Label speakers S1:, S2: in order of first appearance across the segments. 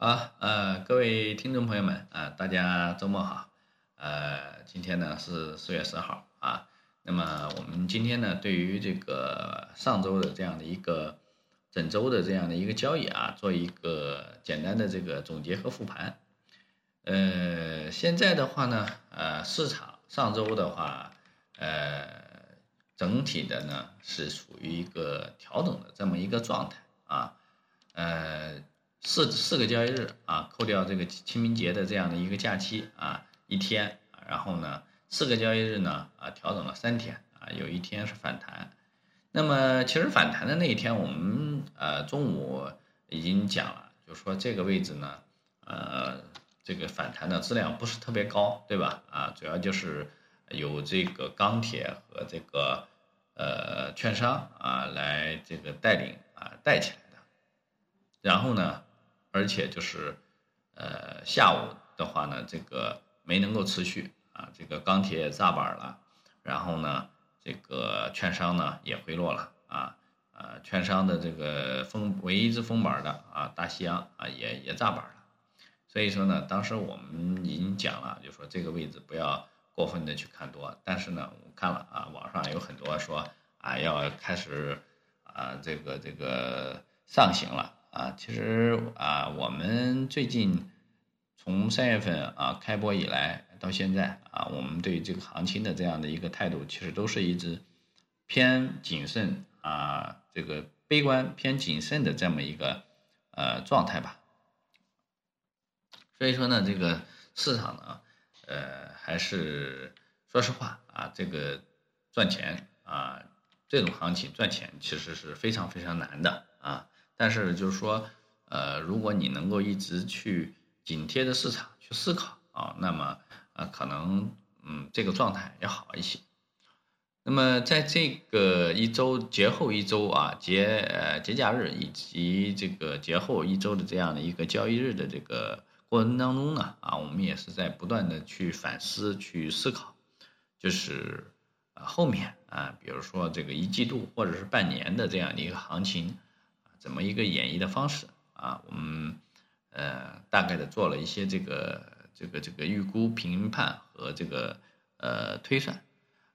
S1: 好，呃，各位听众朋友们啊，大家周末好。呃，今天呢是四月十号啊。那么我们今天呢，对于这个上周的这样的一个整周的这样的一个交易啊，做一个简单的这个总结和复盘。呃，现在的话呢，呃，市场上周的话，呃，整体的呢是属于一个调整的这么一个状态啊，呃。四四个交易日啊，扣掉这个清明节的这样的一个假期啊，一天，然后呢，四个交易日呢啊，调整了三天啊，有一天是反弹。那么其实反弹的那一天，我们呃中午已经讲了，就说这个位置呢，呃，这个反弹的质量不是特别高，对吧？啊，主要就是有这个钢铁和这个呃券商啊来这个带领啊带起来的，然后呢。而且就是，呃，下午的话呢，这个没能够持续啊，这个钢铁炸板了，然后呢，这个券商呢也回落了啊，呃，券商的这个封唯一一只封板的啊，大西洋啊也也炸板了，所以说呢，当时我们已经讲了，就说这个位置不要过分的去看多，但是呢，我看了啊，网上有很多说啊要开始啊这个这个上行了。啊，其实啊，我们最近从三月份啊开播以来到现在啊，我们对这个行情的这样的一个态度，其实都是一直偏谨慎啊，这个悲观偏谨慎的这么一个呃状态吧。所以说呢，这个市场呢，呃，还是说实话啊，这个赚钱啊，这种行情赚钱其实是非常非常难的啊。但是就是说，呃，如果你能够一直去紧贴着市场去思考啊，那么呃，可能嗯，这个状态要好一些。那么在这个一周节后一周啊，节呃节假日以及这个节后一周的这样的一个交易日的这个过程当中呢，啊，我们也是在不断的去反思去思考，就是啊后面啊，比如说这个一季度或者是半年的这样的一个行情。怎么一个演绎的方式啊？我们呃大概的做了一些这个这个这个预估、评判和这个呃推算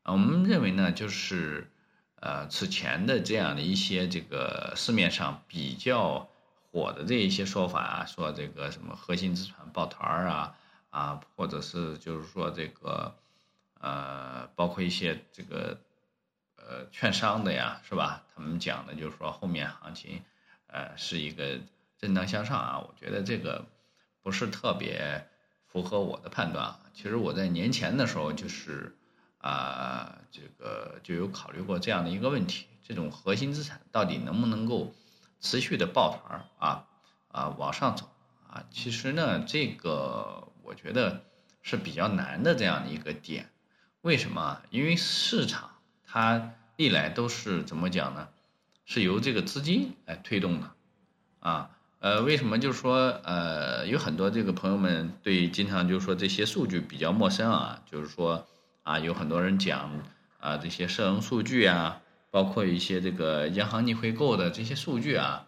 S1: 啊。我们认为呢，就是呃此前的这样的一些这个市面上比较火的这一些说法啊，说这个什么核心资产抱团儿啊啊，或者是就是说这个呃包括一些这个呃券商的呀，是吧？他们讲的就是说后面行情。呃，是一个震荡向上啊，我觉得这个不是特别符合我的判断啊。其实我在年前的时候就是啊，这个就有考虑过这样的一个问题：这种核心资产到底能不能够持续的抱团啊啊往上走啊？其实呢，这个我觉得是比较难的这样的一个点。为什么？因为市场它历来都是怎么讲呢？是由这个资金来推动的，啊，呃，为什么就是说，呃，有很多这个朋友们对经常就是说这些数据比较陌生啊，就是说，啊，有很多人讲啊这些社融数据啊，包括一些这个央行逆回购的这些数据啊，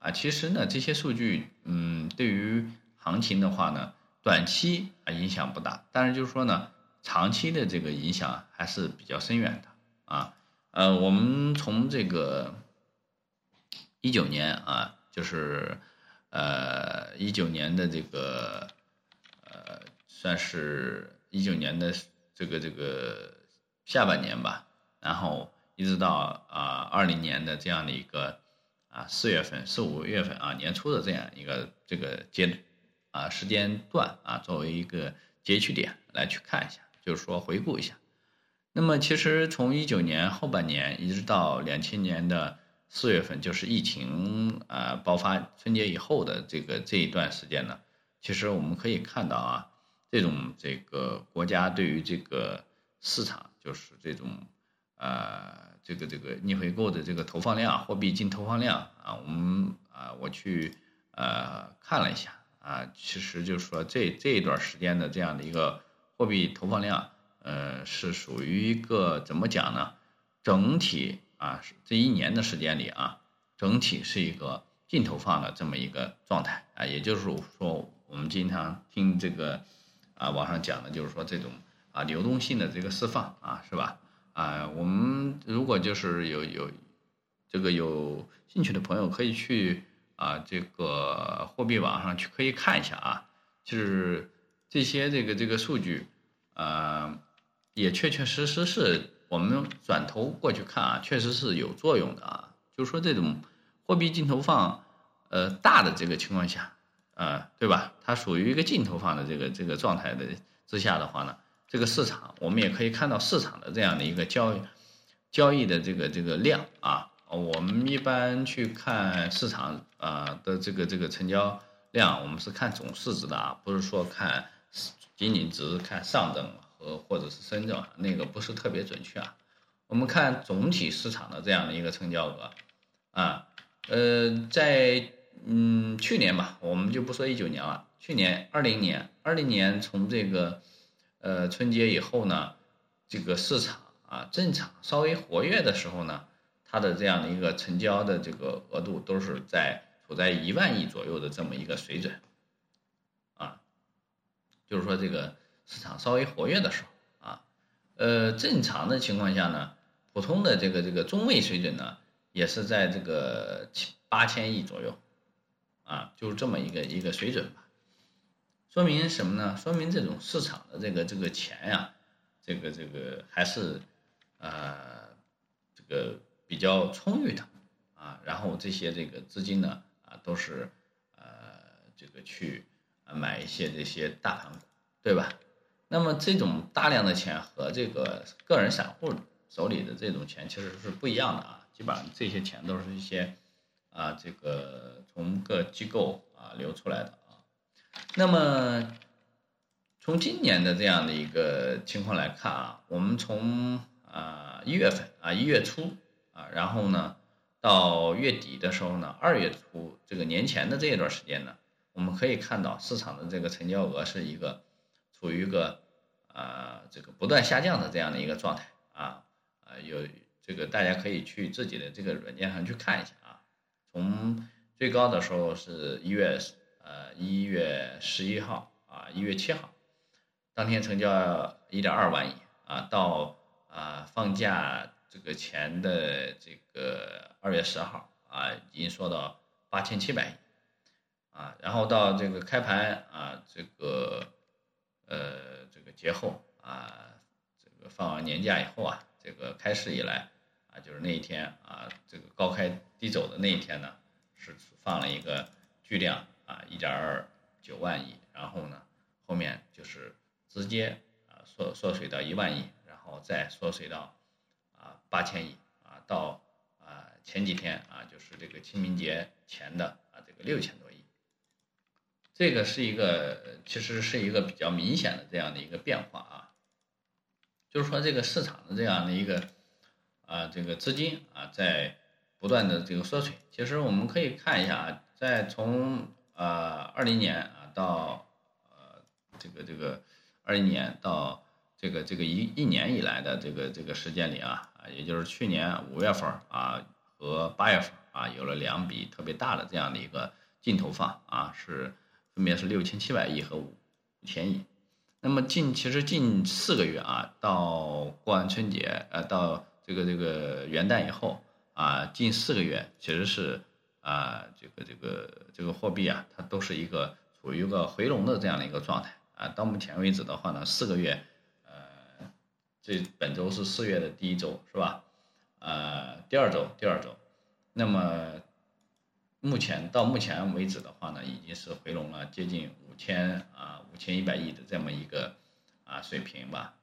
S1: 啊，其实呢这些数据，嗯，对于行情的话呢，短期啊影响不大，但是就是说呢，长期的这个影响还是比较深远的，啊，呃，我们从这个。一九年啊，就是呃一九年的这个呃，算是一九年的这个这个下半年吧，然后一直到啊二零年的这样的一个啊四月份四五月份啊年初的这样一个这个阶啊时间段啊，作为一个截取点来去看一下，就是说回顾一下。那么其实从一九年后半年一直到两千年的。四月份就是疫情啊爆发春节以后的这个这一段时间呢，其实我们可以看到啊，这种这个国家对于这个市场就是这种呃这个这个逆回购的这个投放量，货币净投放量啊，我们啊我去呃看了一下啊，其实就是说这这一段时间的这样的一个货币投放量，呃是属于一个怎么讲呢？整体。啊，这一年的时间里啊，整体是一个净投放的这么一个状态啊，也就是说，我们经常听这个啊网上讲的，就是说这种啊流动性的这个释放啊，是吧？啊，我们如果就是有有这个有兴趣的朋友，可以去啊这个货币网上去可以看一下啊，就是这些这个这个数据，呃，也确确实实是我们转头过去看啊，确实是有作用的啊，就是说这种。货币净投放，呃，大的这个情况下，啊，对吧？它属于一个净投放的这个这个状态的之下的话呢，这个市场我们也可以看到市场的这样的一个交易交易的这个这个量啊。我们一般去看市场啊的这个这个成交量，我们是看总市值的啊，不是说看仅仅只是看上证和或者是深圳啊，那个不是特别准确啊。我们看总体市场的这样的一个成交额啊。呃，在嗯去年吧，我们就不说一九年了。去年二零年，二零年从这个呃春节以后呢，这个市场啊正常稍微活跃的时候呢，它的这样的一个成交的这个额度都是在处在一万亿左右的这么一个水准，啊，就是说这个市场稍微活跃的时候啊，呃正常的情况下呢，普通的这个这个中位水准呢。也是在这个七八千亿左右，啊，就是这么一个一个水准吧。说明什么呢？说明这种市场的这个这个钱呀，这个这个还是，呃，这个比较充裕的，啊，然后这些这个资金呢，啊，都是，呃，这个去买一些这些大盘股，对吧？那么这种大量的钱和这个个人散户手里的这种钱其实是不一样的啊。基本上这些钱都是一些啊，这个从各机构啊流出来的啊。那么从今年的这样的一个情况来看啊，我们从啊一月份啊一月初啊，然后呢到月底的时候呢，二月初这个年前的这一段时间呢，我们可以看到市场的这个成交额是一个处于一个啊这个不断下降的这样的一个状态啊啊有。这个大家可以去自己的这个软件上去看一下啊，从最高的时候是一月呃一月十一号啊一月七号，当天成交一点二万亿啊，到啊放假这个前的这个二月十号啊已经说到八千七百亿啊，然后到这个开盘啊这个呃这个节后啊这个放完年假以后啊这个开市以来。啊，就是那一天啊，这个高开低走的那一天呢，是放了一个巨量啊，一点二九万亿，然后呢，后面就是直接啊缩缩水到一万亿，然后再缩水到啊八千亿啊，到啊前几天啊，就是这个清明节前的啊这个六千多亿，这个是一个其实是一个比较明显的这样的一个变化啊，就是说这个市场的这样的一个。啊，这个资金啊，在不断的这个缩水。其实我们可以看一下啊，在从啊二零年啊到呃这个这个二零年到这个这个一一年以来的这个这个时间里啊啊，也就是去年五月份啊和八月份啊，有了两笔特别大的这样的一个净投放啊，是分别是六千七百亿和五千亿。那么近其实近四个月啊，到过完春节呃到。这个这个元旦以后啊，近四个月其实是啊，这个这个这个货币啊，它都是一个处于一个回笼的这样的一个状态啊。到目前为止的话呢，四个月，呃，这本周是四月的第一周是吧？呃，第二周第二周，那么目前到目前为止的话呢，已经是回笼了接近五千啊五千一百亿的这么一个啊水平吧。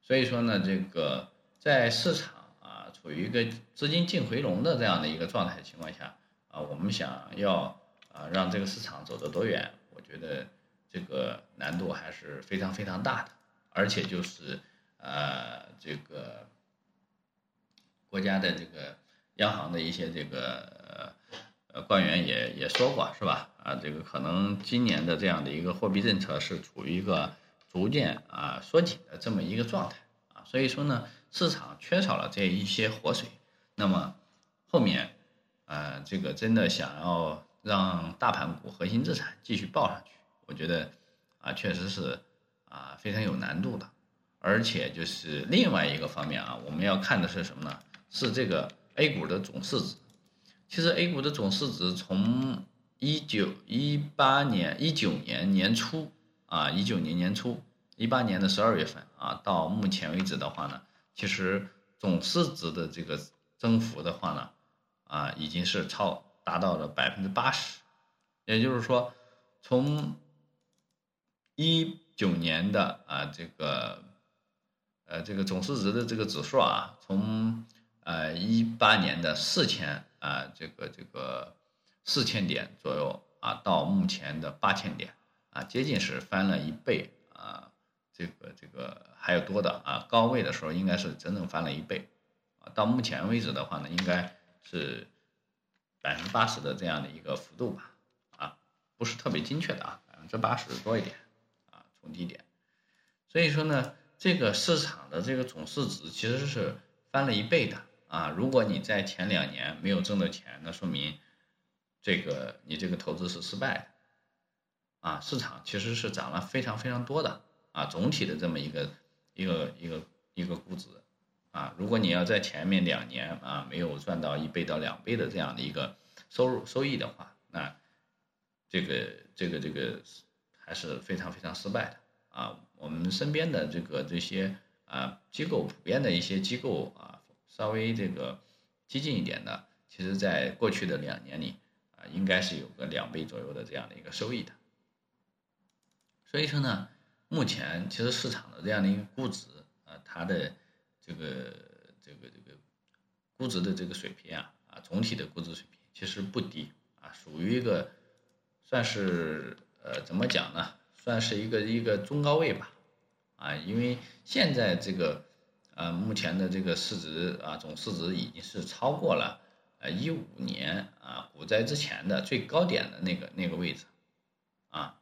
S1: 所以说呢，这个。在市场啊处于一个资金净回笼的这样的一个状态情况下啊，我们想要啊让这个市场走得多远，我觉得这个难度还是非常非常大的。而且就是呃这个国家的这个央行的一些这个呃官员也也说过是吧？啊，这个可能今年的这样的一个货币政策是处于一个逐渐啊缩紧的这么一个状态啊，所以说呢。市场缺少了这一些活水，那么后面呃，这个真的想要让大盘股核心资产继续爆上去，我觉得啊，确实是啊非常有难度的。而且就是另外一个方面啊，我们要看的是什么呢？是这个 A 股的总市值。其实 A 股的总市值从一九一八年一九年年初啊，一九年年初，一八年的十二月份啊，到目前为止的话呢，其实总市值的这个增幅的话呢。啊，已经是超达到了百分之八十，也就是说，从一九年的啊这个呃这个总市值的这个指数啊，从呃一八年的四千啊这个这个四千点左右啊，到目前的八千点啊，接近是翻了一倍啊，这个这个还有多的啊，高位的时候应该是整整翻了一倍啊，到目前为止的话呢，应该。是百分之八十的这样的一个幅度吧，啊，不是特别精确的啊，百分之八十多一点，啊，从低点，所以说呢，这个市场的这个总市值其实是翻了一倍的啊，如果你在前两年没有挣到钱，那说明这个你这个投资是失败的，啊，市场其实是涨了非常非常多的啊，总体的这么一个一个一个一个估值。啊，如果你要在前面两年啊没有赚到一倍到两倍的这样的一个收入收益的话，那这个这个这个还是非常非常失败的啊。我们身边的这个这些啊机构，普遍的一些机构啊，稍微这个激进一点的，其实在过去的两年里啊，应该是有个两倍左右的这样的一个收益的。所以说呢，目前其实市场的这样的一个估值啊，它的。这个这个这个估值的这个水平啊啊，总体的估值水平其实不低啊，属于一个算是呃怎么讲呢？算是一个一个中高位吧啊，因为现在这个呃目前的这个市值啊总市值已经是超过了呃一五年啊股灾之前的最高点的那个那个位置啊，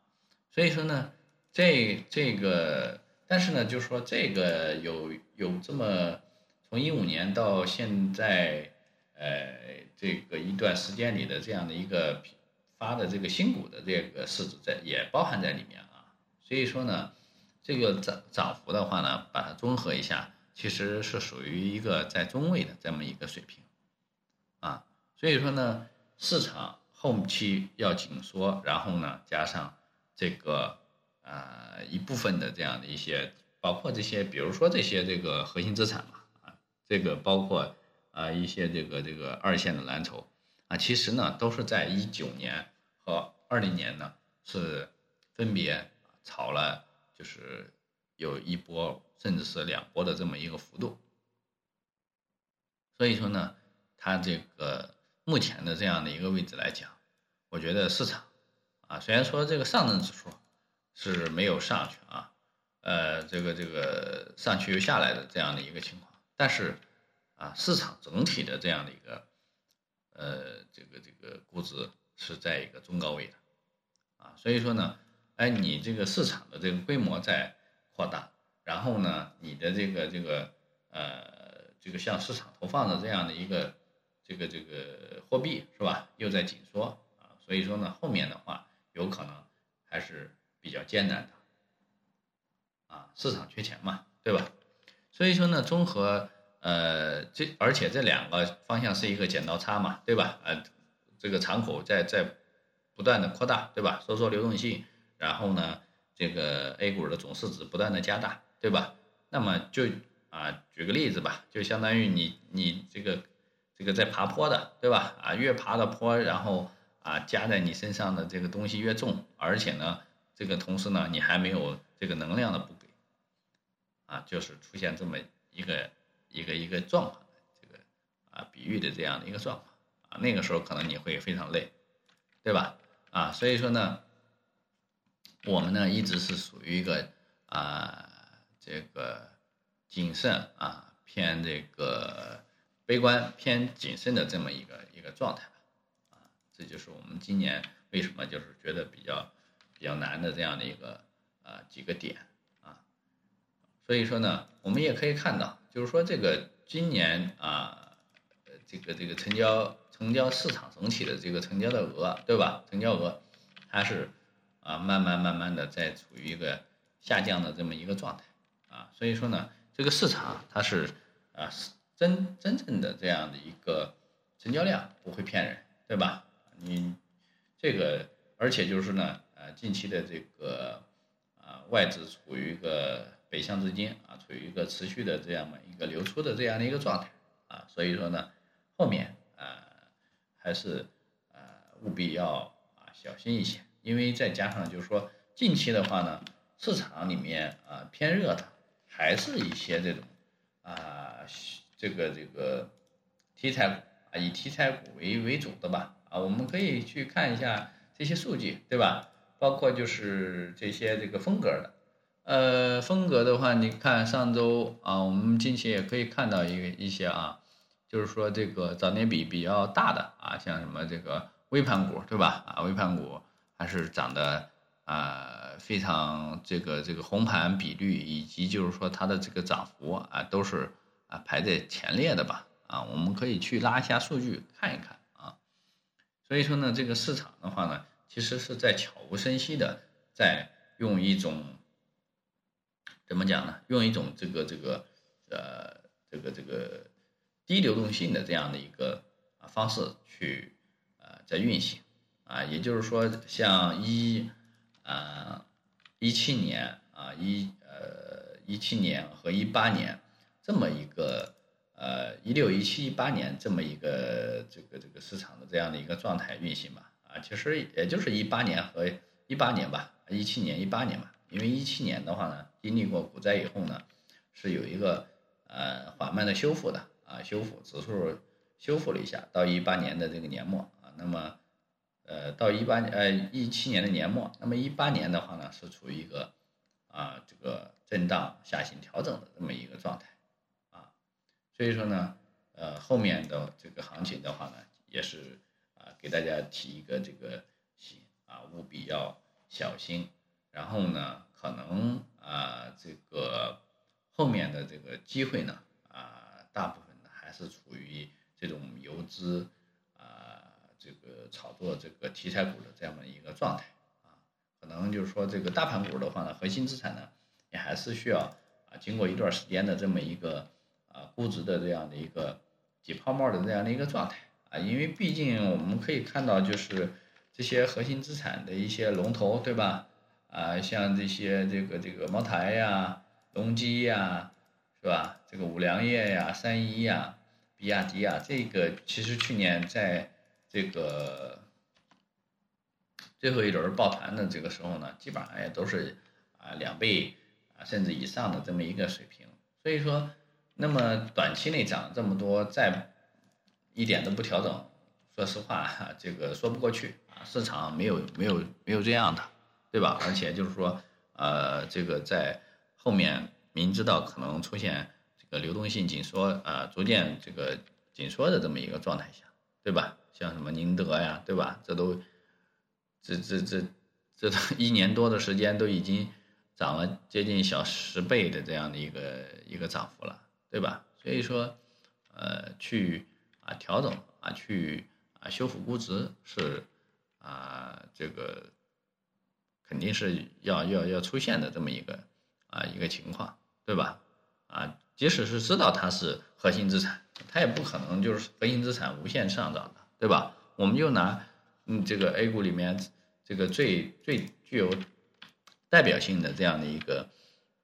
S1: 所以说呢这这个。但是呢，就是说这个有有这么从一五年到现在，呃，这个一段时间里的这样的一个发的这个新股的这个市值在也包含在里面啊。所以说呢，这个涨涨幅的话呢，把它综合一下，其实是属于一个在中位的这么一个水平啊。所以说呢，市场后期要紧缩，然后呢，加上这个。啊，一部分的这样的一些，包括这些，比如说这些这个核心资产嘛，啊，这个包括啊一些这个这个二线的蓝筹啊，其实呢都是在一九年和二零年呢是分别炒了，就是有一波甚至是两波的这么一个幅度，所以说呢，它这个目前的这样的一个位置来讲，我觉得市场啊，虽然说这个上证指数。是没有上去啊，呃，这个这个上去又下来的这样的一个情况，但是啊，市场整体的这样的一个呃，这个这个估值是在一个中高位的啊，所以说呢，哎，你这个市场的这个规模在扩大，然后呢，你的这个这个呃，这个向市场投放的这样的一个这个这个货币是吧，又在紧缩啊，所以说呢，后面的话有可能还是。比较艰难的，啊，市场缺钱嘛，对吧？所以说呢，综合呃这，而且这两个方向是一个剪刀差嘛，对吧？呃，这个敞口在在不断的扩大，对吧？收缩流动性，然后呢，这个 A 股的总市值不断的加大，对吧？那么就啊，举个例子吧，就相当于你你这个这个在爬坡的，对吧？啊，越爬的坡，然后啊加在你身上的这个东西越重，而且呢。这个同时呢，你还没有这个能量的补给，啊，就是出现这么一个一个一个状况这个啊比喻的这样的一个状况啊，那个时候可能你会非常累，对吧？啊，所以说呢，我们呢一直是属于一个啊这个谨慎啊偏这个悲观偏谨慎的这么一个一个状态吧，啊，这就是我们今年为什么就是觉得比较。比较难的这样的一个啊几个点啊，所以说呢，我们也可以看到，就是说这个今年啊，这个这个成交成交市场整体的这个成交的额，对吧？成交额它是啊慢慢慢慢的在处于一个下降的这么一个状态啊，所以说呢，这个市场它是啊真真正的这样的一个成交量不会骗人，对吧？你这个而且就是呢，呃，近期的这个啊外资处于一个北向资金啊处于一个持续的这样的一个流出的这样的一个状态啊，所以说呢，后面啊还是啊务必要啊小心一些，因为再加上就是说近期的话呢，市场里面啊偏热的还是一些这种啊。这个这个题材股啊，以题材股为为主的吧啊，我们可以去看一下这些数据，对吧？包括就是这些这个风格的，呃，风格的话，你看上周啊，我们近期也可以看到一个一些啊，就是说这个涨跌比比较大的啊，像什么这个微盘股，对吧？啊，微盘股还是涨的啊，非常这个这个红盘比率以及就是说它的这个涨幅啊，都是。啊，排在前列的吧，啊，我们可以去拉一下数据看一看啊。所以说呢，这个市场的话呢，其实是在悄无声息的在用一种怎么讲呢？用一种这个这个呃这个这个低流动性的这样的一个啊方式去啊在运行啊，也就是说，像一啊一七年啊一呃一七年和一八年。这么一个呃一六一七一八年这么一个这个这个市场的这样的一个状态运行吧啊，其实也就是一八年和一八年吧，一七年一八年吧，因为一七年的话呢，经历过股灾以后呢，是有一个呃缓慢的修复的啊，修复指数修复了一下，到一八年的这个年末啊，那么呃到一八呃一七年的年末，那么一八年的话呢，是处于一个啊这个震荡下行调整的这么一个状态啊。所以说呢，呃，后面的这个行情的话呢，也是啊，给大家提一个这个醒啊，务必要小心。然后呢，可能啊，这个后面的这个机会呢，啊，大部分呢还是处于这种游资，这个炒作这个题材股的这样的一个状态啊。可能就是说这个大盘股的话呢，核心资产呢，也还是需要啊，经过一段时间的这么一个。啊，估值的这样的一个挤泡沫的这样的一个状态啊，因为毕竟我们可以看到，就是这些核心资产的一些龙头，对吧？啊，像这些这个这个茅台呀、隆基呀，是吧？这个五粮液呀、三一呀、比亚迪呀，这个其实去年在这个最后一轮抱团的这个时候呢，基本上也都是啊两倍啊甚至以上的这么一个水平，所以说。那么短期内涨这么多，再一点都不调整，说实话，这个说不过去啊。市场没有没有没有这样的，对吧？而且就是说，呃，这个在后面明知道可能出现这个流动性紧缩啊，逐渐这个紧缩的这么一个状态下，对吧？像什么宁德呀，对吧？这都这这这这都一年多的时间都已经涨了接近小十倍的这样的一个一个涨幅了。对吧？所以说，呃，去啊调整啊，去啊修复估值是啊这个肯定是要要要出现的这么一个啊一个情况，对吧？啊，即使是知道它是核心资产，它也不可能就是核心资产无限上涨的，对吧？我们就拿嗯这个 A 股里面这个最最具有代表性的这样的一个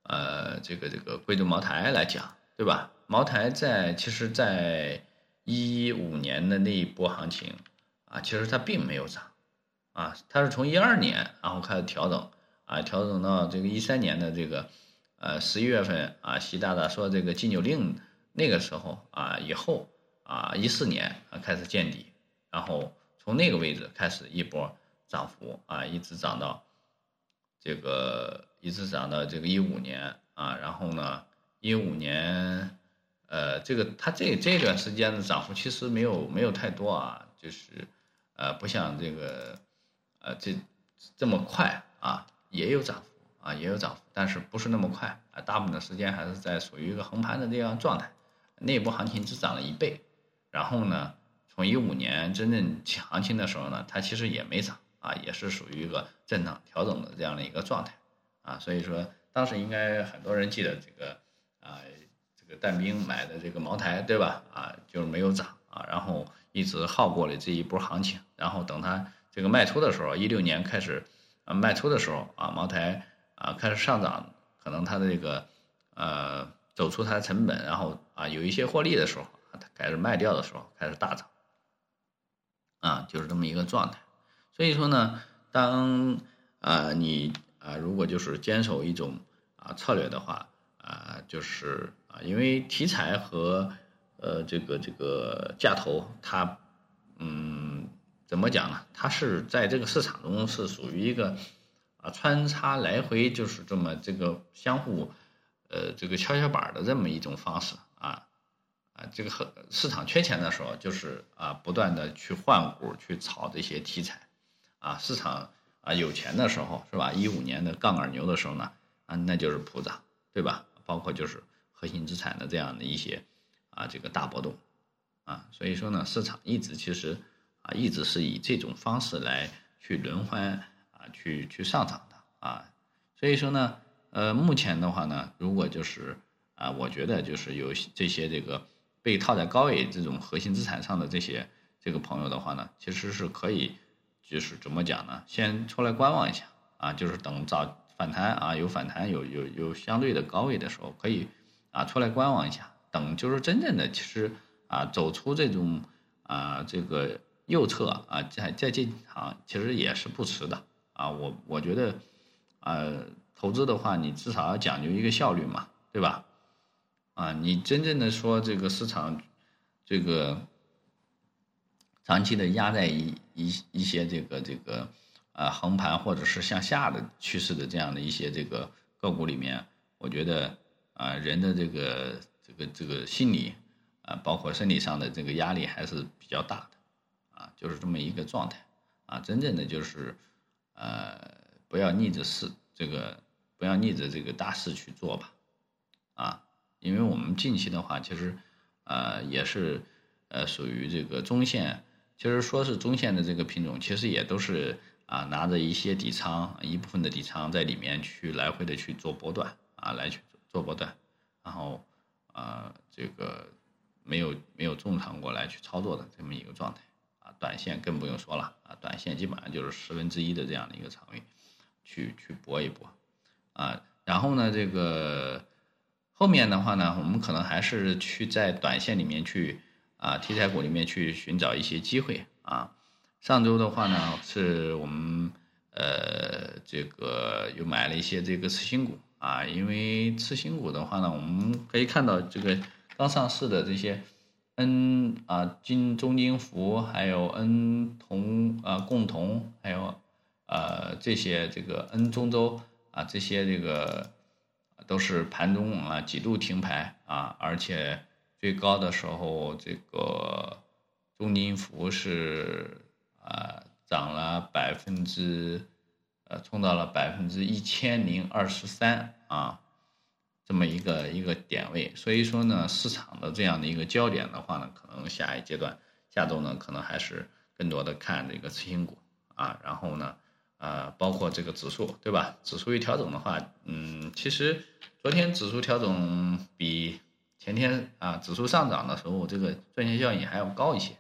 S1: 呃这个这个贵州茅台来讲。对吧？茅台在其实，在一五年的那一波行情啊，其实它并没有涨啊，它是从一二年然后开始调整啊，调整到这个一三年的这个呃十一月份啊，习大大说这个禁酒令那个时候啊以后啊一四年啊开始见底，然后从那个位置开始一波涨幅啊，一直涨到这个一直涨到这个一五年啊，然后呢。一五年，呃，这个它这这段时间的涨幅其实没有没有太多啊，就是，呃，不像这个，呃，这这么快啊，也有涨幅啊，也有涨幅，但是不是那么快啊，大部分的时间还是在属于一个横盘的这样状态，内部行情只涨了一倍，然后呢，从一五年真正起行情的时候呢，它其实也没涨啊，也是属于一个震荡调整的这样的一个状态啊，所以说当时应该很多人记得这个啊，这个但兵买的这个茅台对吧？啊，就是没有涨啊，然后一直耗过了这一波行情，然后等它这个卖出的时候，一六年开始啊卖出的时候啊，茅台啊开始上涨，可能它的这个呃走出它的成本，然后啊有一些获利的时候，它开始卖掉的时候开始大涨。啊，就是这么一个状态，所以说呢，当啊你啊如果就是坚守一种啊策略的话，啊就是啊因为题材和呃这个这个价投它嗯怎么讲呢？它是在这个市场中是属于一个啊穿插来回就是这么这个相互呃这个跷跷板的这么一种方式啊。啊，这个很市场缺钱的时候，就是啊，不断的去换股去炒这些题材，啊，市场啊有钱的时候是吧？一五年的杠杆牛的时候呢，啊，那就是普涨，对吧？包括就是核心资产的这样的一些啊这个大波动，啊，所以说呢，市场一直其实啊一直是以这种方式来去轮换啊去去上涨的啊，所以说呢，呃，目前的话呢，如果就是啊，我觉得就是有这些这个。被套在高位这种核心资产上的这些这个朋友的话呢，其实是可以，就是怎么讲呢？先出来观望一下啊，就是等早反弹啊，有反弹有有有相对的高位的时候，可以啊出来观望一下。等就是真正的其实啊走出这种啊这个右侧啊再再进场，其实也是不迟的啊。我我觉得啊投资的话，你至少要讲究一个效率嘛，对吧？啊，你真正的说这个市场，这个长期的压在一一一些这个这个啊横盘或者是向下的趋势的这样的一些这个个股里面，我觉得啊人的这个这个这个心理啊，包括生理上的这个压力还是比较大的，啊，就是这么一个状态啊，真正的就是呃不要逆着势这个不要逆着这个大势去做吧，啊。因为我们近期的话，其实，呃，也是，呃，属于这个中线，其实说是中线的这个品种，其实也都是啊，拿着一些底仓，一部分的底仓在里面去来回的去做波段，啊，来去做波段，然后，啊，这个没有没有重仓过来去操作的这么一个状态，啊，短线更不用说了，啊，短线基本上就是十分之一的这样的一个仓位，去去搏一搏，啊，然后呢，这个。后面的话呢，我们可能还是去在短线里面去啊，题材股里面去寻找一些机会啊。上周的话呢，是我们呃这个又买了一些这个次新股啊，因为次新股的话呢，我们可以看到这个刚上市的这些 N 啊金中金服，还有 N 同啊共同，还有呃这些这个 N 中州啊这些这个。都是盘中啊几度停牌啊，而且最高的时候，这个中金服是啊涨了百分之，呃冲到了百分之一千零二十三啊，这么一个一个点位。所以说呢，市场的这样的一个焦点的话呢，可能下一阶段下周呢，可能还是更多的看这个次新股啊，然后呢。啊，包括这个指数，对吧？指数一调整的话，嗯，其实昨天指数调整比前天啊指数上涨的时候，这个赚钱效应还要高一些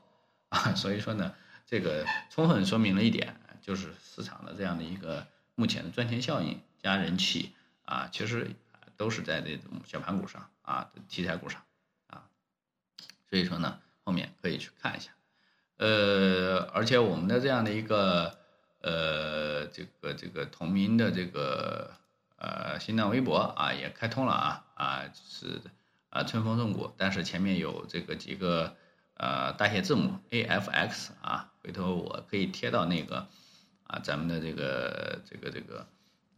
S1: 啊。所以说呢，这个充分说明了一点，就是市场的这样的一个目前的赚钱效应加人气啊，其实都是在这种小盘股上啊，题材股上啊。所以说呢，后面可以去看一下，呃，而且我们的这样的一个。呃，这个这个同名的这个呃新浪微博啊也开通了啊啊是啊春风送股，但是前面有这个几个呃大写字母 A F X 啊，回头我可以贴到那个啊咱们的这个这个这个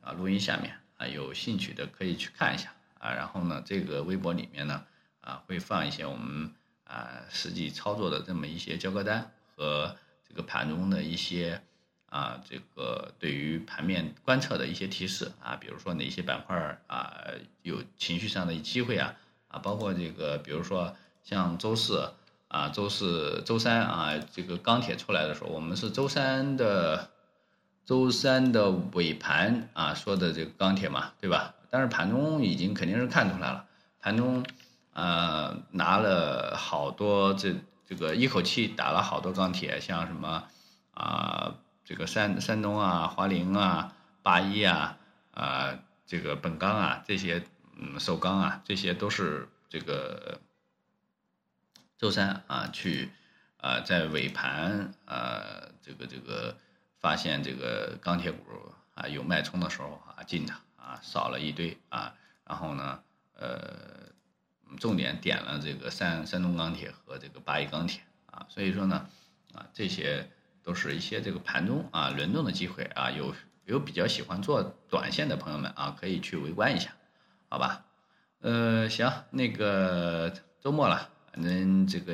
S1: 啊录音下面啊，有兴趣的可以去看一下啊。然后呢，这个微博里面呢啊会放一些我们啊实际操作的这么一些交割单和这个盘中的一些。啊，这个对于盘面观测的一些提示啊，比如说哪些板块啊有情绪上的机会啊啊，包括这个比如说像周四啊，周四、周三啊，这个钢铁出来的时候，我们是周三的周三的尾盘啊说的这个钢铁嘛，对吧？但是盘中已经肯定是看出来了，盘中呃拿了好多这这个一口气打了好多钢铁，像什么啊这个山山东啊、华菱啊、八一啊啊这个本钢啊这些嗯首钢啊这些都是这个。周三啊，去啊，在尾盘啊，这个这个发现这个钢铁股啊有脉冲的时候啊进的啊少了一堆啊，然后呢呃重点点了这个山山东钢铁和这个八一钢铁啊，所以说呢啊这些都是一些这个盘中啊轮动的机会啊，有有比较喜欢做短线的朋友们啊可以去围观一下，好吧？呃行，那个周末了。反正这个，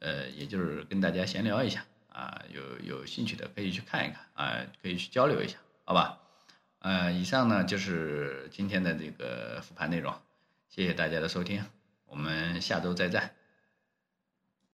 S1: 呃，也就是跟大家闲聊一下啊，有有兴趣的可以去看一看啊，可以去交流一下，好吧？呃，以上呢就是今天的这个复盘内容，谢谢大家的收听，我们下周再战。